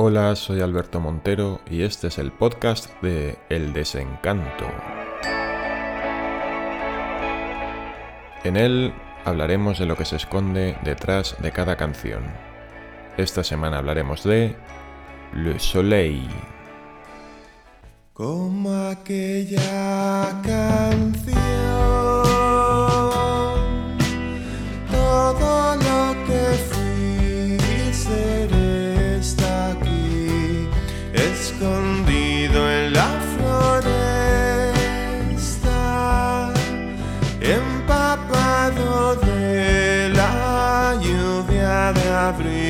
Hola, soy Alberto Montero y este es el podcast de El Desencanto. En él hablaremos de lo que se esconde detrás de cada canción. Esta semana hablaremos de Le Soleil. Como aquella canción, lluvia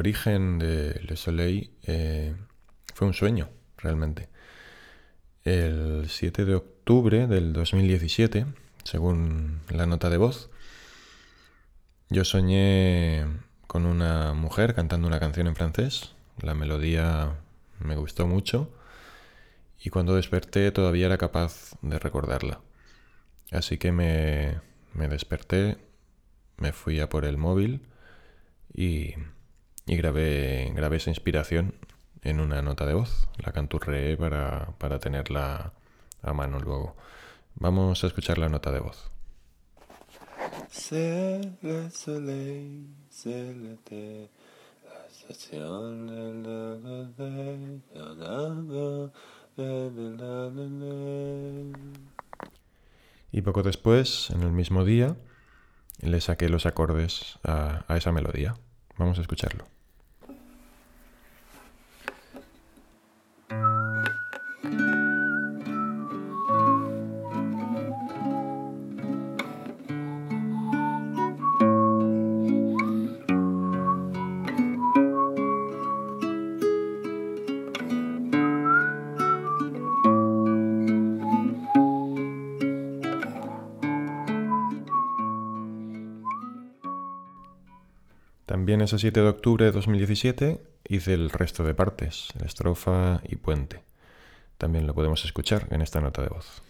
origen de Le Soleil eh, fue un sueño, realmente. El 7 de octubre del 2017, según la nota de voz, yo soñé con una mujer cantando una canción en francés. La melodía me gustó mucho y cuando desperté todavía era capaz de recordarla. Así que me, me desperté, me fui a por el móvil y, y grabé, grabé esa inspiración en una nota de voz. La canturreé para, para tenerla a mano luego. Vamos a escuchar la nota de voz. C'est le soleil, c'est l'été, la station de la. Y poco después, en el mismo día, le saqué los acordes a, a esa melodía. Vamos a escucharlo. También ese 7 de octubre de 2017 hice el resto de partes, estrofa y puente. También lo podemos escuchar en esta nota de voz.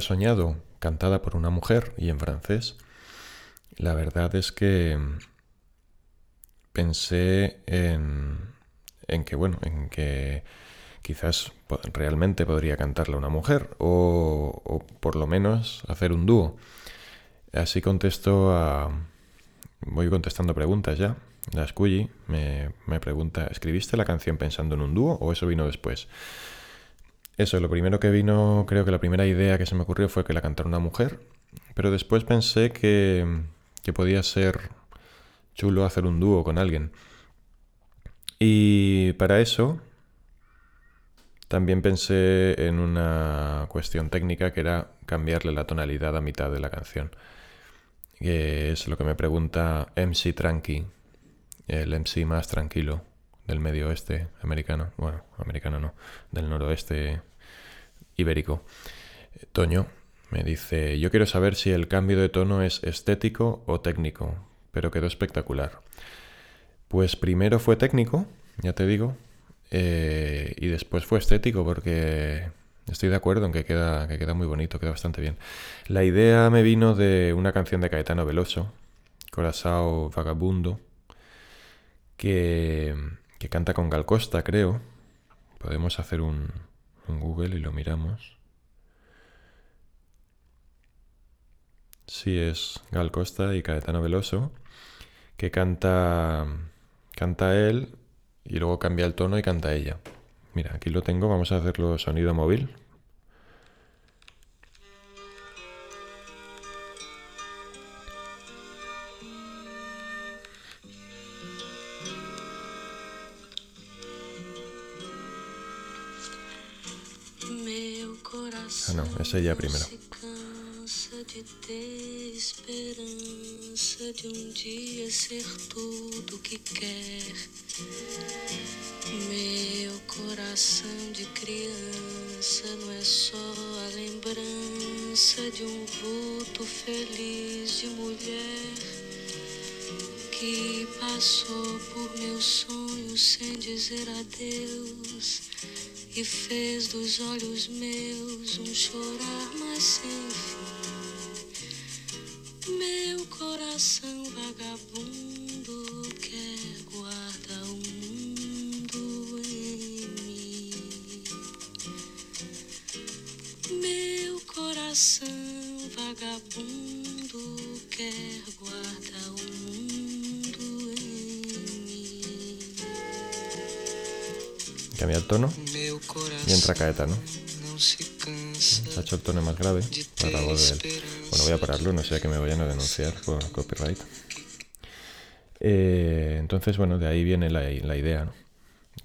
Soñado cantada por una mujer y en francés, la verdad es que pensé en, que, bueno, en que quizás realmente podría cantarla una mujer o, o por lo menos hacer un dúo. Así contesto a... Voy contestando preguntas ya. La Scully me pregunta, ¿escribiste la canción pensando en un dúo o eso vino después? Eso, lo primero que vino, creo que la primera idea que se me ocurrió fue que la cantara una mujer, pero después pensé que, que podía ser chulo hacer un dúo con alguien. Y para eso también pensé en una cuestión técnica que era cambiarle la tonalidad a mitad de la canción, que es lo que me pregunta MC Tranqui, el MC más tranquilo del medio oeste americano, bueno, americano no, del noroeste ibérico. Toño me dice, yo quiero saber si el cambio de tono es estético o técnico, pero quedó espectacular. Pues primero fue técnico, ya te digo, eh, y después fue estético porque estoy de acuerdo en que queda, que queda muy bonito, queda bastante bien. La idea me vino de una canción de Caetano Veloso, Corazao Vagabundo, que, que canta con Gal Costa, creo. Podemos hacer un, un Google y lo miramos. Sí, es Gal Costa y Caetano Veloso, que canta, canta él y luego cambia el tono y canta ella. Mira, aquí lo tengo, vamos a hacerlo sonido móvil. No, es ella primero. se cansa de ter esperança de um dia ser tudo que quer. Meu coração de criança não é só a lembrança de um vulto feliz de mulher que passou por meus sonhos sem dizer adeus e fez dos olhos meus um chorar mais sem fim. Meu coração vagabundo quer guardar o mundo em mim. Meu coração vagabundo quer guardar o mundo em mim. Cambia el tono y entra Caetano. se ha hecho el tono más grave para la voz de él. Bueno, voy a pararlo, no sea que me vayan a denunciar por copyright. Eh, entonces, bueno, de ahí viene la, la idea, ¿no?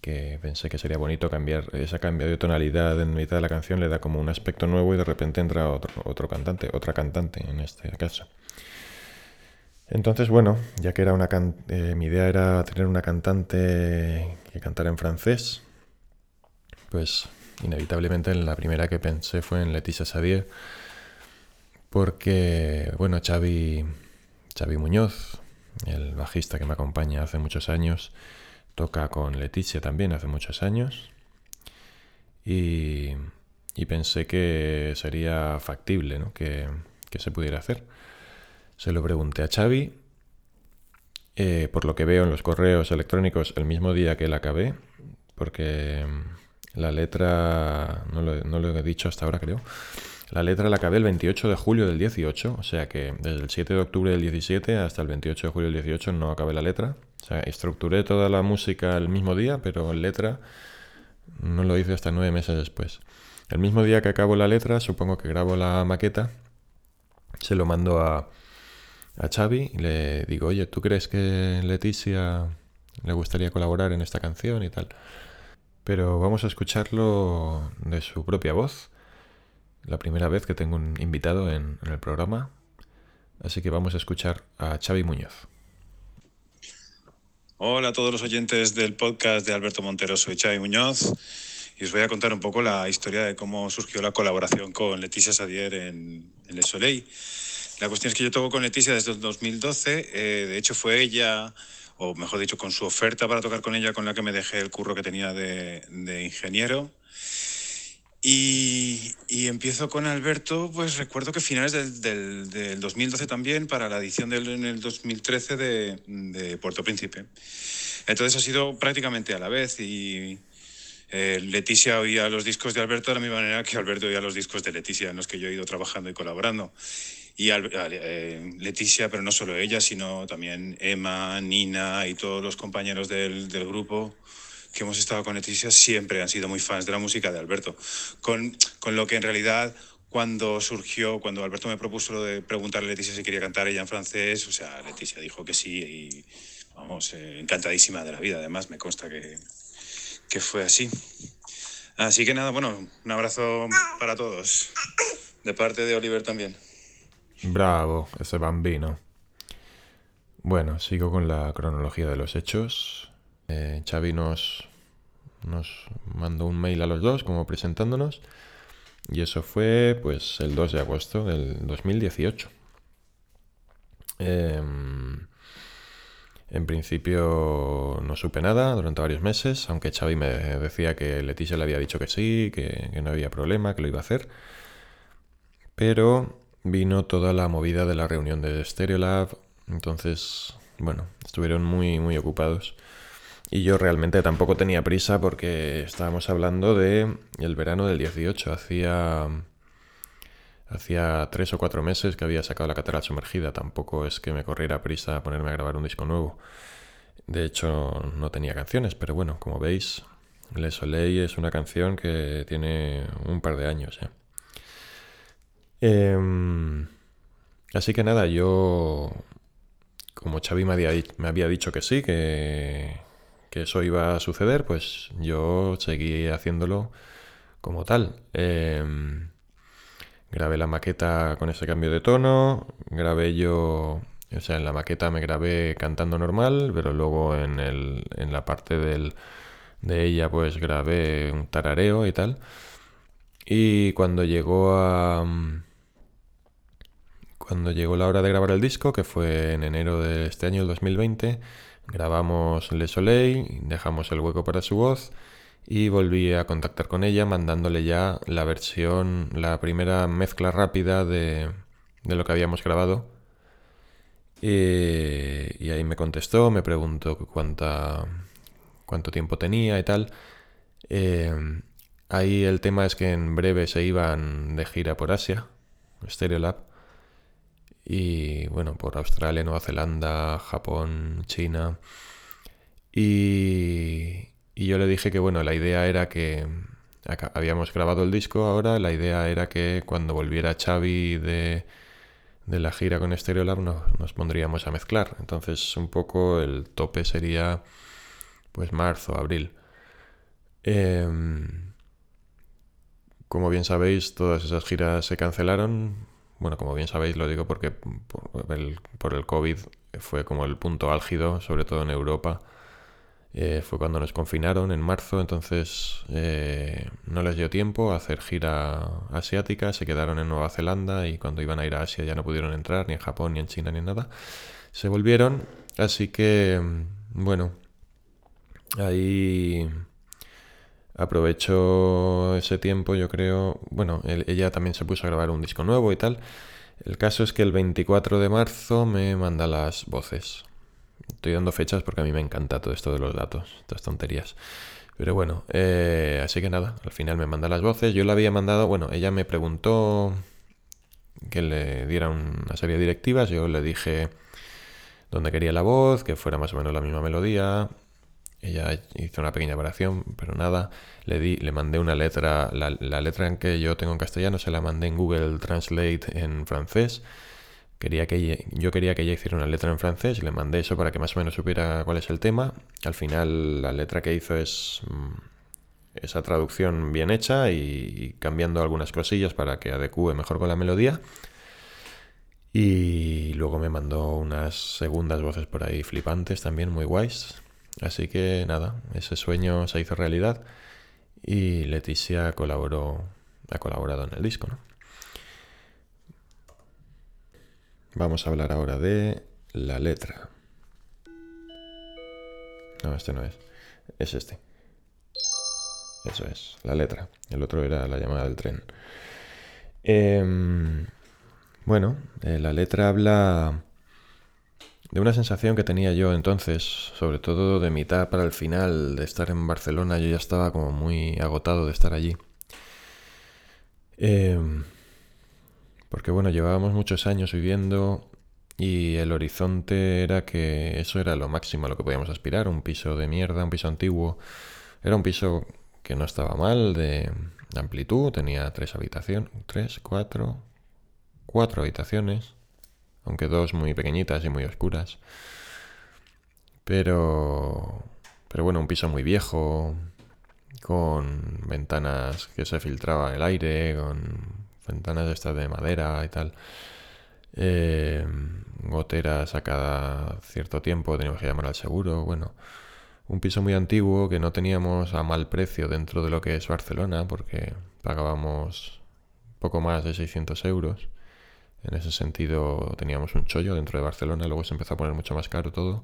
que pensé que sería bonito cambiar esa cambio de tonalidad en mitad de la canción, le da como un aspecto nuevo y de repente entra otro, otro cantante, otra cantante en este caso. Entonces, bueno, ya que era una eh, mi idea era tener una cantante que cantara en francés, pues inevitablemente la primera que pensé fue en Leticia Sadier, porque, bueno, Xavi, Xavi Muñoz, el bajista que me acompaña hace muchos años, toca con Leticia también hace muchos años, y, y pensé que sería factible, ¿no? que, que se pudiera hacer. Se lo pregunté a Xavi, eh, por lo que veo en los correos electrónicos el mismo día que la acabé, porque la letra, no lo, he dicho hasta ahora creo, la letra la acabé el 28 de julio del 18, o sea que desde el 7 de octubre del 17 hasta el 28 de julio del 18 no acabé la letra. O sea, estructuré toda la música el mismo día, pero letra no lo hice hasta nueve meses después. El mismo día que acabo la letra, supongo que grabo la maqueta, se lo mando a, a Xavi y le digo, oye, ¿tú crees que Leticia le gustaría colaborar en esta canción y tal? Pero vamos a escucharlo de su propia voz, la primera vez que tengo un invitado en, el programa, así que vamos a escuchar a Xavi Muñoz. Hola a todos los oyentes del podcast de Alberto Montero, soy Xavi Muñoz y os voy a contar un poco la historia de cómo surgió la colaboración con Leticia Sadier en, en Le Soleil. La cuestión es que yo toco con Leticia desde el 2012. Eh, de hecho, fue ella, o mejor dicho, con su oferta para tocar con ella, con la que me dejé el curro que tenía de, ingeniero. Y, empiezo con Alberto, pues recuerdo que finales del, 2012 también, para la edición del en el 2013 de, de, Puerto Príncipe. Entonces ha sido prácticamente a la vez y eh, Leticia oía los discos de Alberto de la misma manera que Alberto oía los discos de Leticia en los que yo he ido trabajando y colaborando y eh, Leticia, pero no solo ella, sino también Emma, Nina y todos los compañeros del, del, grupo que hemos estado con Leticia siempre han sido muy fans de la música de Alberto. Con, con lo que en realidad cuando surgió, cuando Alberto me propuso lo de preguntarle a Leticia si quería cantar ella en francés, o sea, Leticia dijo que sí y vamos, eh, encantadísima de la vida, además me consta que, que fue así. Así que nada, bueno, un abrazo para todos, de parte de Oliver también. Bravo, ese bambino. Bueno, sigo con la cronología de los hechos. Eh, Xavi nos, mandó un mail a los dos como presentándonos. Y eso fue pues el 2 de agosto del 2018. Em, en principio no supe nada durante varios meses, aunque Xavi me decía que Leticia le había dicho que sí, que, que no había problema, que lo iba a hacer. Pero vino toda la movida de la reunión de Stereolab, entonces, bueno, estuvieron muy, muy ocupados. Y yo realmente tampoco tenía prisa porque estábamos hablando de el verano del 18, hacía hacía tres o cuatro meses que había sacado la catedral sumergida, tampoco es que me corriera prisa a ponerme a grabar un disco nuevo. De hecho, no tenía canciones, pero bueno, como veis, Le Soleil es una canción que tiene un par de años ya. Em, así que nada, yo, como Xavi me había, dicho que sí, que, eso iba a suceder, pues yo seguí haciéndolo como tal. Em, grabé la maqueta con ese cambio de tono, grabé yo, o sea, en la maqueta me grabé cantando normal, pero luego en, el, en la parte del, de ella pues grabé un tarareo y tal. Y cuando llegó a cuando llegó la hora de grabar el disco, que fue en enero de este año, el 2020, grabamos Le Soleil, dejamos el hueco para su voz y volví a contactar con ella mandándole ya la versión, la primera mezcla rápida de, lo que habíamos grabado. Y, ahí me contestó, me preguntó cuánta, cuánto tiempo tenía y tal. Eh, ahí el tema es que en breve se iban de gira por Asia, Stereolab y bueno, por Australia, Nueva Zelanda, Japón, China. Y, y yo le dije que bueno, la idea era que habíamos grabado el disco ahora, la idea era que cuando volviera Xavi de, de la gira con Stereolab nos, nos pondríamos a mezclar. Entonces un poco el tope sería pues marzo, abril. Em, como bien sabéis, todas esas giras se cancelaron. Bueno, como bien sabéis, lo digo porque por el, COVID fue como el punto álgido, sobre todo en Europa. Eh, fue cuando nos confinaron en marzo, entonces eh, no les dio tiempo a hacer gira asiática, se quedaron en Nueva Zelanda y cuando iban a ir a Asia ya no pudieron entrar, ni en Japón, ni en China, ni en nada. Se volvieron, así que, bueno, ahí aprovecho ese tiempo, yo creo, bueno, ella también se puso a grabar un disco nuevo y tal. El caso es que el 24 de marzo me manda las voces. Estoy dando fechas porque a mí me encanta todo esto de los datos, estas tonterías. Pero bueno, eh, así que nada, al final me manda las voces. Yo le había mandado, bueno, ella me preguntó que le diera una serie de directivas. Yo le dije dónde quería la voz, que fuera más o menos la misma melodía. Ella hizo una pequeña variación, pero nada. Le di, le mandé una letra, la, letra en que yo tengo en castellano se la mandé en Google Translate en francés Quería que yo quería que ella hiciera una letra en francés, le mandé eso para que más o menos supiera cuál es el tema. Al final la letra que hizo es mm, esa traducción bien hecha y, cambiando algunas cosillas para que adecue mejor con la melodía. Y luego me mandó unas segundas voces por ahí flipantes también, muy guays. Así que nada, ese sueño se hizo realidad y Leticia colaboró, ha colaborado en el disco, ¿no? Vamos a hablar ahora de la letra. No, este no es. Es este. Eso es, la letra. El otro era la llamada del tren. Em, bueno, eh, la letra habla de una sensación que tenía yo entonces, sobre todo de mitad para el final de estar en Barcelona. Yo ya estaba como muy agotado de estar allí. Eh, porque bueno, llevábamos muchos años viviendo y el horizonte era que eso era lo máximo a lo que podíamos aspirar, un piso de mierda, un piso antiguo. Era un piso que no estaba mal de amplitud, tenía tres habitaciones, tres, cuatro, cuatro habitaciones, aunque dos muy pequeñitas y muy oscuras. Pero, pero bueno, un piso muy viejo, con ventanas que se filtraba el aire, con ventanas estas de madera y tal. Eh, goteras a cada cierto tiempo, teníamos que llamar al seguro. Bueno, un piso muy antiguo que no teníamos a mal precio dentro de lo que es Barcelona, porque pagábamos poco más de 600 euros. En ese sentido teníamos un chollo dentro de Barcelona, luego se empezó a poner mucho más caro todo.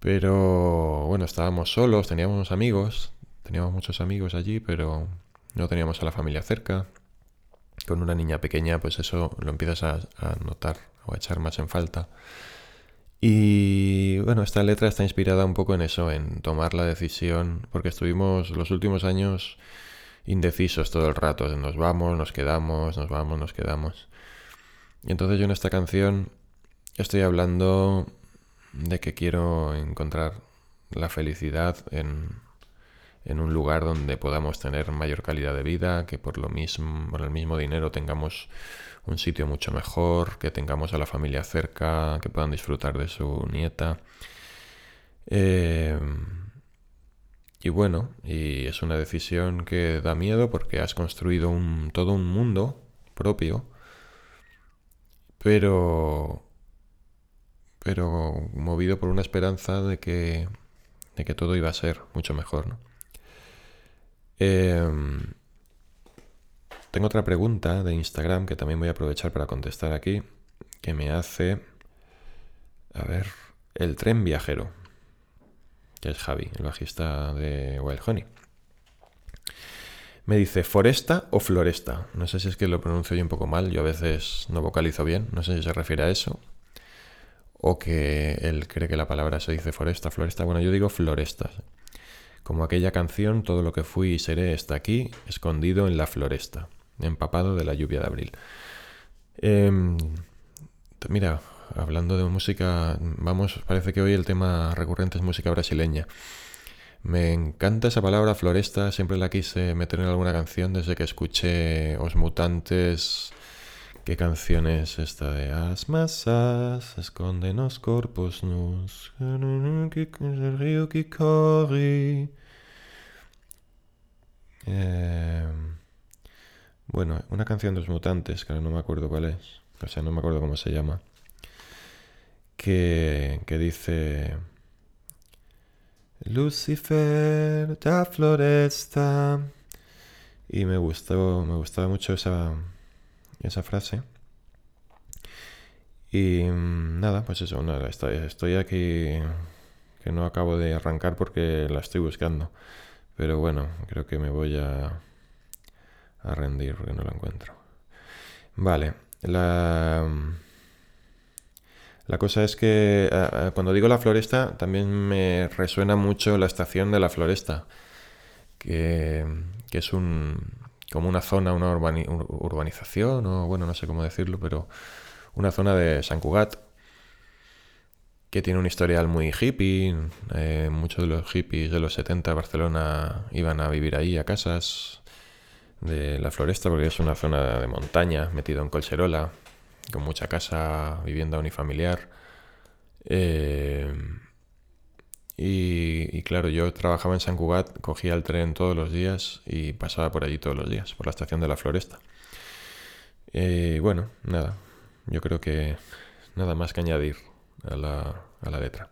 Pero bueno, estábamos solos, teníamos amigos, teníamos muchos amigos allí, pero no teníamos a la familia cerca con una niña pequeña, pues eso lo empiezas a, notar o a echar más en falta. Y bueno, esta letra está inspirada un poco en eso, en tomar la decisión, porque estuvimos los últimos años indecisos todo el rato, nos vamos, nos quedamos, nos vamos, nos quedamos. Y entonces yo en esta canción estoy hablando de que quiero encontrar la felicidad en en un lugar donde podamos tener mayor calidad de vida, que por lo mismo, por el mismo dinero tengamos un sitio mucho mejor, que tengamos a la familia cerca, que puedan disfrutar de su nieta. Eh, y bueno, y es una decisión que da miedo porque has construido un, todo un mundo propio, pero, pero movido por una esperanza de que, de que todo iba a ser mucho mejor, ¿no? Em, tengo otra pregunta de Instagram que también voy a aprovechar para contestar aquí, que me hace, a ver, el tren viajero, es Javi, el bajista de Wild Honey. Me dice foresta o floresta. No sé si es que lo pronuncio yo un poco mal, yo a veces no vocalizo bien, no sé si se refiere a eso. O que él cree que la palabra se dice foresta, floresta. Bueno, yo digo floresta. Como aquella canción, todo lo que fui y seré está aquí, escondido en la floresta, empapado de la lluvia de abril. Em, mira, hablando de música, vamos, parece que hoy el tema recurrente es música brasileña. Me encanta esa palabra floresta, siempre la quise meter en alguna canción desde que escuché Os Mutantes. ¿Qué canción es esta de As masas esconden los corpos nus, río que corre? Eh, bueno, una canción de los mutantes, que no me acuerdo cuál es, o sea, no me acuerdo cómo se llama, que, dice... Lucifer, la floresta. Y me gustó, me gustaba mucho esa, esa frase. Y mm, nada, pues eso, nada, estoy, estoy aquí que no acabo de arrancar porque la estoy buscando. Pero bueno, creo que me voy a, a rendir porque no la encuentro. Vale, la, la cosa es que eh, eh, cuando digo la floresta también me resuena mucho la estación de la floresta, que, es un, como una zona, una urbani- ur- urbanización, o bueno, no sé cómo decirlo, pero una zona de San Cugat que tiene un historial muy hippie. eh, muchos de los hippies de los 70 de Barcelona iban a vivir ahí, a casas de la floresta, porque es una zona de montaña, metido en Colserola, con mucha casa, vivienda unifamiliar. Eh, y, claro, yo trabajaba en San Cugat, cogía el tren todos los días y pasaba por allí todos los días, por la estación de la Floresta. Eh, bueno, nada, yo creo que nada más que añadir a la, a la letra.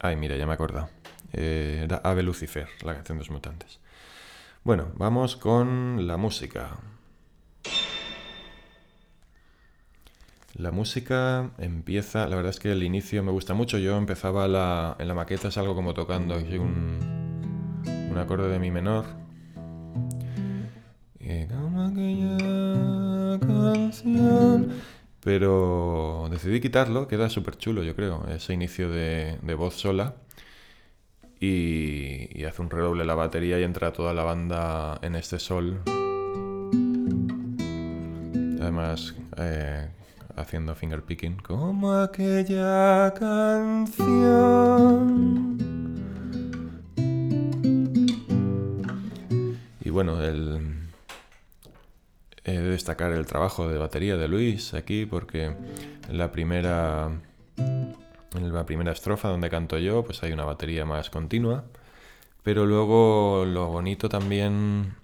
Ay, mira, ya me he acordado. Eh, era Ave Lucifer, la canción de los mutantes. Bueno, vamos con la música. La música empieza, la verdad es que el inicio me gusta mucho. Yo empezaba en la maqueta, es algo como tocando así un, acorde de mi menor. Pero decidí quitarlo, queda súper chulo, yo creo, ese inicio de, de voz sola. Y, y hace un redoble la batería y entra toda la banda en este sol. Además, eh, haciendo finger picking, como aquella canción. Y bueno, el, he de destacar el trabajo de batería de Luis aquí, porque en la primera, en la primera estrofa donde canto yo, pues hay una batería más continua. Pero luego lo bonito también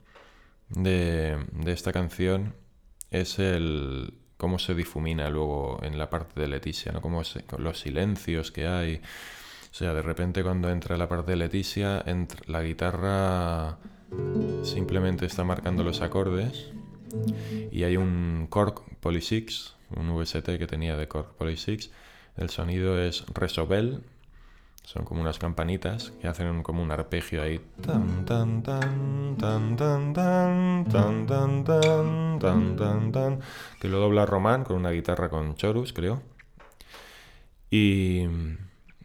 de, de esta canción es el cómo se difumina luego en la parte de Leticia, ¿no? Cómo los silencios que hay. O sea, de repente cuando entra la parte de Leticia, entra- la guitarra simplemente está marcando los acordes y hay un Korg Polysix, un VST que tenía de Korg Polysix. El sonido es Resobel, son como unas campanitas que hacen como un arpegio ahí. Que lo dobla Román con una guitarra con chorus, creo. Y mm,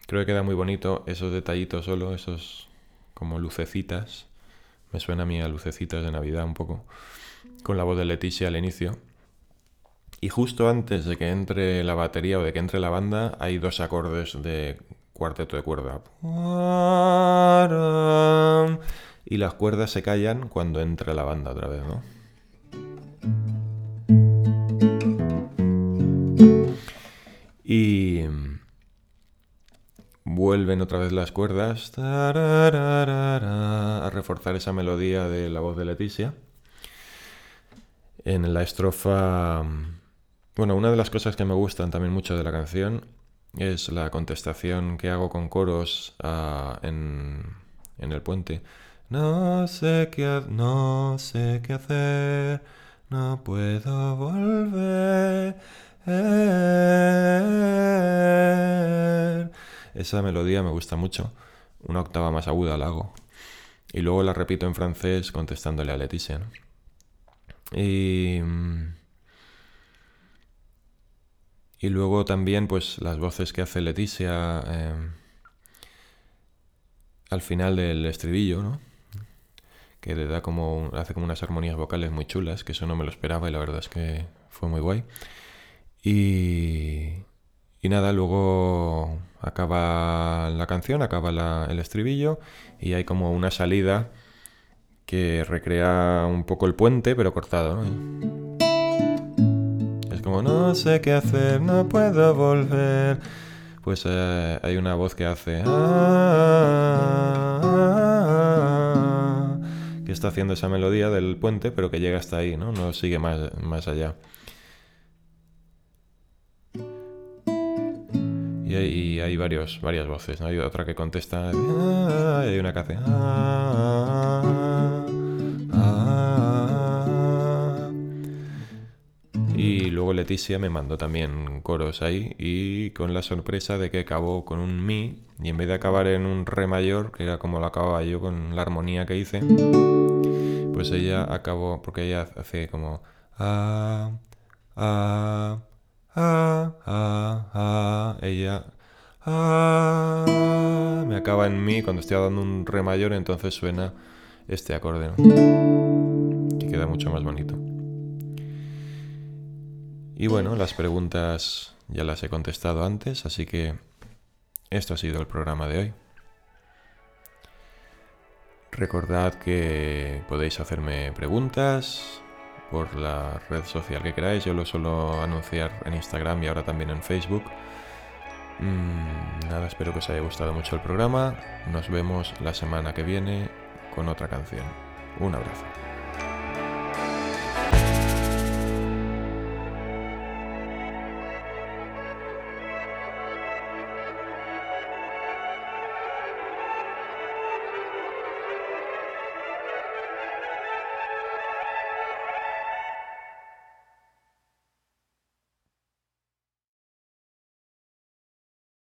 creo que queda muy bonito esos detallitos solo, esos como lucecitas. Me suena a mí a lucecitas de Navidad un poco. Con la voz de Leticia al inicio. Y justo antes de que entre la batería o de que entre la banda, hay dos acordes de cuarteto de cuerda. Y las cuerdas se callan cuando entra la banda otra vez, ¿no? Y vuelven otra vez las cuerdas a reforzar esa melodía de la voz de Leticia. En la estrofa, bueno, una de las cosas que me gustan también mucho de la canción es la contestación que hago con coros ah, en, en el puente. No sé qué, no sé qué hacer, no puedo volver. Esa melodía me gusta mucho. Una octava más aguda la hago. Y luego la repito en francés contestándole a Leticia. Y, mm, y luego también, pues, las voces que hace Leticia eh, al final del estribillo, ¿no? Que da como, hace como unas armonías vocales muy chulas, que eso no me lo esperaba y la verdad es que fue muy guay. Y, y nada, luego acaba la canción, acaba el estribillo y hay como una salida que recrea un poco el puente, pero cortado, ¿no? Como, no sé qué hacer, no puedo volver. Pues eh, hay una voz que hace... "Ah, ah, está haciendo esa melodía del puente, pero que llega hasta ahí, ¿no? No sigue más, más allá. Y hay, hay varios, varias voces, ¿no? Hay otra que contesta, "Ah", y hay una que hace... luego Leticia me mandó también coros ahí y con la sorpresa de que acabó con un mi y en vez de acabar en un re mayor, que era como lo acababa yo con la armonía que hice, pues ella acabó, porque ella hace como... Ah, ah, ah, ah, ah, ella... Ah, me acaba en mi cuando estoy dando un re mayor, entonces suena este acorde. Que queda mucho más bonito. Y bueno, las preguntas ya las he contestado antes, así que esto ha sido el programa de hoy. Recordad que podéis hacerme preguntas por la red social que queráis. Yo lo suelo anunciar en Instagram y ahora también en Facebook. Mm, nada, espero que os haya gustado mucho el programa. Nos vemos la semana que viene con otra canción. Un abrazo.